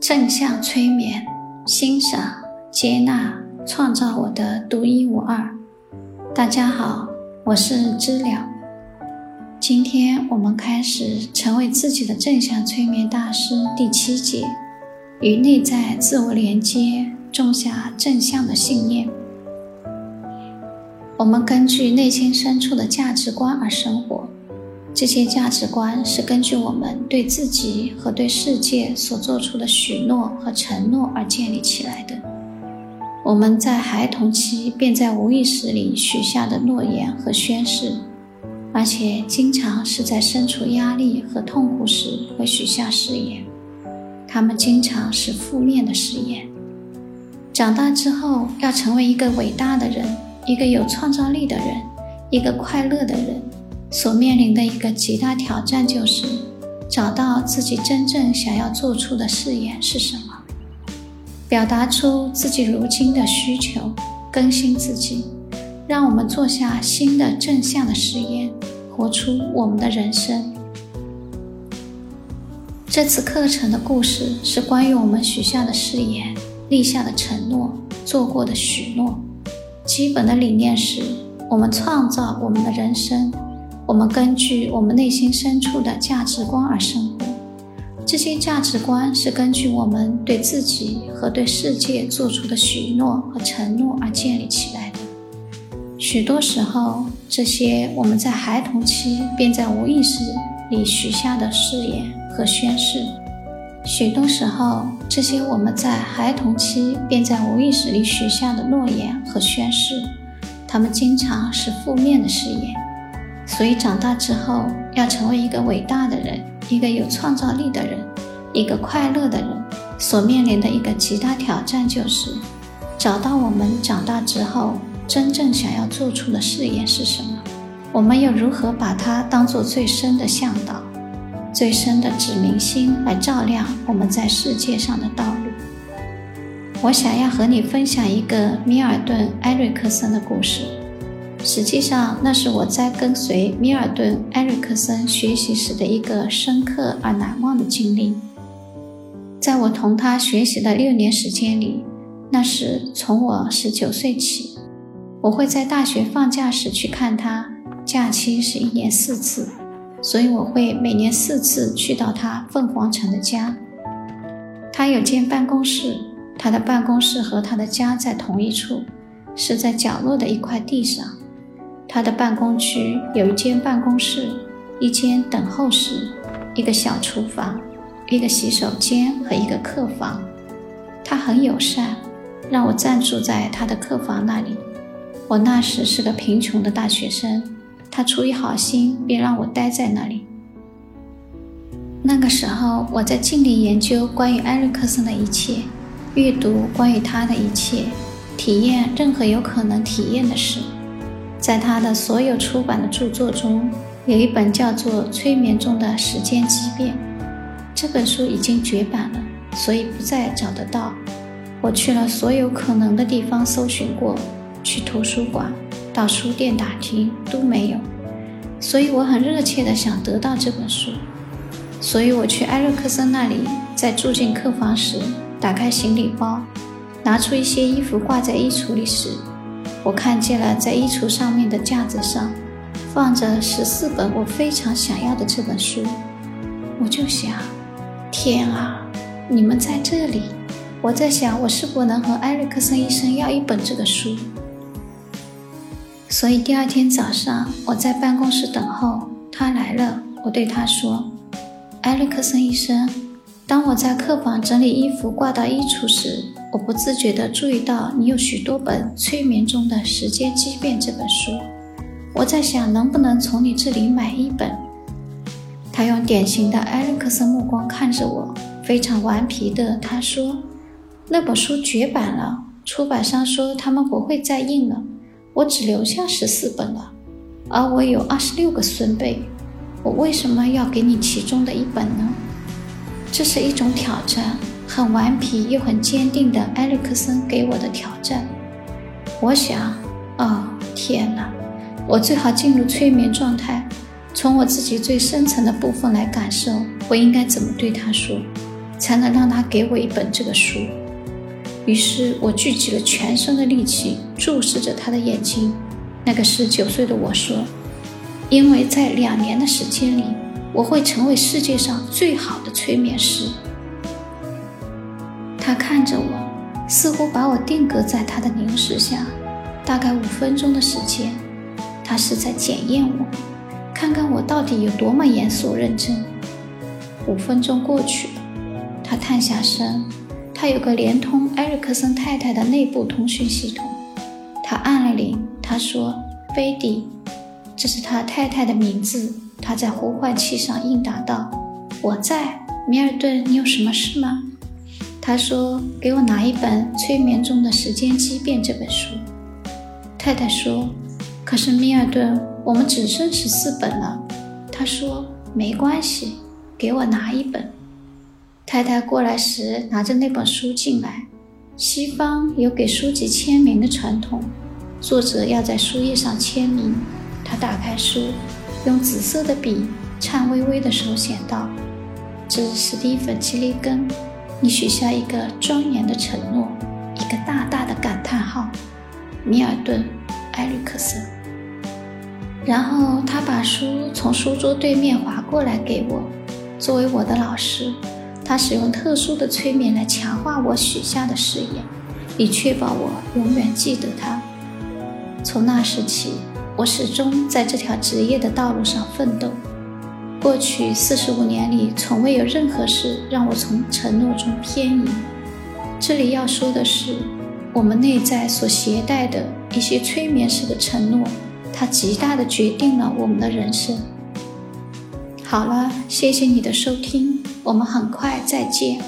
正向催眠，欣赏、接纳、创造我的独一无二。大家好，我是知了。今天我们开始成为自己的正向催眠大师第七节，与内在自我连接，种下正向的信念。我们根据内心深处的价值观而生活。这些价值观是根据我们对自己和对世界所做出的许诺和承诺而建立起来的。我们在孩童期便在无意识里许下的诺言和宣誓，而且经常是在身处压力和痛苦时会许下誓言。他们经常是负面的誓言。长大之后要成为一个伟大的人，一个有创造力的人，一个快乐的人。所面临的一个极大挑战就是，找到自己真正想要做出的誓言是什么，表达出自己如今的需求，更新自己，让我们做下新的正向的誓言，活出我们的人生。这次课程的故事是关于我们许下的誓言、立下的承诺、做过的许诺。基本的理念是我们创造我们的人生。我们根据我们内心深处的价值观而生活，这些价值观是根据我们对自己和对世界做出的许诺和承诺而建立起来的。许多时候，这些我们在孩童期便在无意识里许下的誓言和宣誓，许多时候，这些我们在孩童期便在无意识里许下的诺言和宣誓，它们经常是负面的誓言。所以，长大之后要成为一个伟大的人，一个有创造力的人，一个快乐的人，所面临的一个极大挑战就是，找到我们长大之后真正想要做出的事业是什么，我们又如何把它当做最深的向导、最深的指明星来照亮我们在世界上的道路？我想要和你分享一个米尔顿·埃瑞克森的故事。实际上，那是我在跟随米尔顿·埃瑞克森学习时的一个深刻而难忘的经历。在我同他学习的六年时间里，那是从我十九岁起，我会在大学放假时去看他，假期是一年四次，所以我会每年四次去到他凤凰城的家。他有间办公室，他的办公室和他的家在同一处，是在角落的一块地上。他的办公区有一间办公室，一间等候室，一个小厨房，一个洗手间和一个客房。他很友善，让我暂住在他的客房那里。我那时是个贫穷的大学生，他出于好心，便让我待在那里。那个时候，我在尽力研究关于埃瑞克森的一切，阅读关于他的一切，体验任何有可能体验的事。在他的所有出版的著作中，有一本叫做《催眠中的时间畸变》。这本书已经绝版了，所以不再找得到。我去了所有可能的地方搜寻过，去图书馆、到书店打听都没有。所以我很热切地想得到这本书。所以我去埃瑞克森那里，在住进客房时，打开行李包，拿出一些衣服挂在衣橱里时。我看见了，在衣橱上面的架子上放着十四本我非常想要的这本书。我就想，天啊，你们在这里！我在想，我是否能和埃里克森医生要一本这个书？所以第二天早上，我在办公室等候他来了。我对他说：“埃里克森医生，当我在客房整理衣服挂到衣橱时。”我不自觉地注意到你有许多本《催眠中的时间畸变》这本书，我在想能不能从你这里买一本。他用典型的艾利克斯目光看着我，非常顽皮的他说：“那本书绝版了，出版商说他们不会再印了，我只留下十四本了，而我有二十六个孙辈，我为什么要给你其中的一本呢？这是一种挑战。”很顽皮又很坚定的埃里克森给我的挑战。我想，哦，天哪！我最好进入催眠状态，从我自己最深层的部分来感受，我应该怎么对他说。才能让他给我一本这个书。于是我聚集了全身的力气，注视着他的眼睛。那个十九岁的我说：“因为在两年的时间里，我会成为世界上最好的催眠师。”他看着我，似乎把我定格在他的凝视下。大概五分钟的时间，他是在检验我，看看我到底有多么严肃认真。五分钟过去了，他探下身，他有个连通埃里克森太太的内部通讯系统。他按了铃，他说：“菲迪，这是他太太的名字。”他在呼唤器上应答道：“我在，米尔顿，你有什么事吗？”他说：“给我拿一本《催眠中的时间畸变》这本书。”太太说：“可是米尔顿，我们只剩十四本了。”他说：“没关系，给我拿一本。”太太过来时拿着那本书进来。西方有给书籍签名的传统，作者要在书页上签名。他打开书，用紫色的笔，颤巍巍的手写道：“致史蒂芬·基利根。”你许下一个庄严的承诺，一个大大的感叹号，米尔顿·埃里克森。然后他把书从书桌对面划过来给我。作为我的老师，他使用特殊的催眠来强化我许下的誓言，以确保我永远记得他。从那时起，我始终在这条职业的道路上奋斗。过去四十五年里，从未有任何事让我从承诺中偏移。这里要说的是，我们内在所携带的一些催眠式的承诺，它极大的决定了我们的人生。好了，谢谢你的收听，我们很快再见。